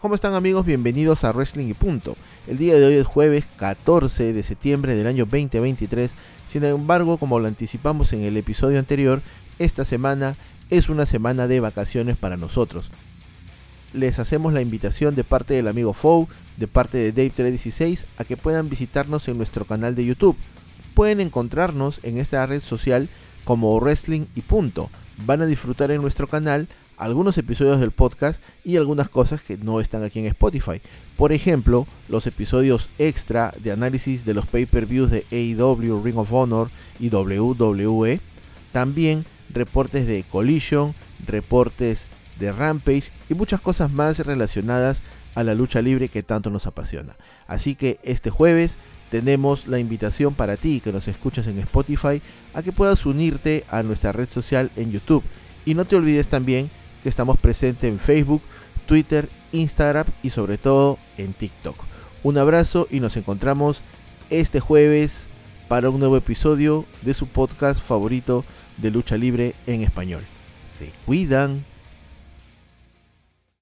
¿Cómo están amigos? Bienvenidos a Wrestling y Punto. El día de hoy es jueves 14 de septiembre del año 2023. Sin embargo, como lo anticipamos en el episodio anterior, esta semana es una semana de vacaciones para nosotros. Les hacemos la invitación de parte del amigo Fou, de parte de Dave316, a que puedan visitarnos en nuestro canal de YouTube. Pueden encontrarnos en esta red social como Wrestling y Punto. Van a disfrutar en nuestro canal algunos episodios del podcast y algunas cosas que no están aquí en Spotify. Por ejemplo, los episodios extra de análisis de los pay-per-views de AEW, Ring of Honor y WWE. También reportes de Collision, reportes de Rampage y muchas cosas más relacionadas a la lucha libre que tanto nos apasiona. Así que este jueves tenemos la invitación para ti que nos escuchas en Spotify a que puedas unirte a nuestra red social en YouTube. Y no te olvides también que estamos presentes en Facebook, Twitter, Instagram y sobre todo en TikTok. Un abrazo y nos encontramos este jueves para un nuevo episodio de su podcast favorito de lucha libre en español. Se cuidan.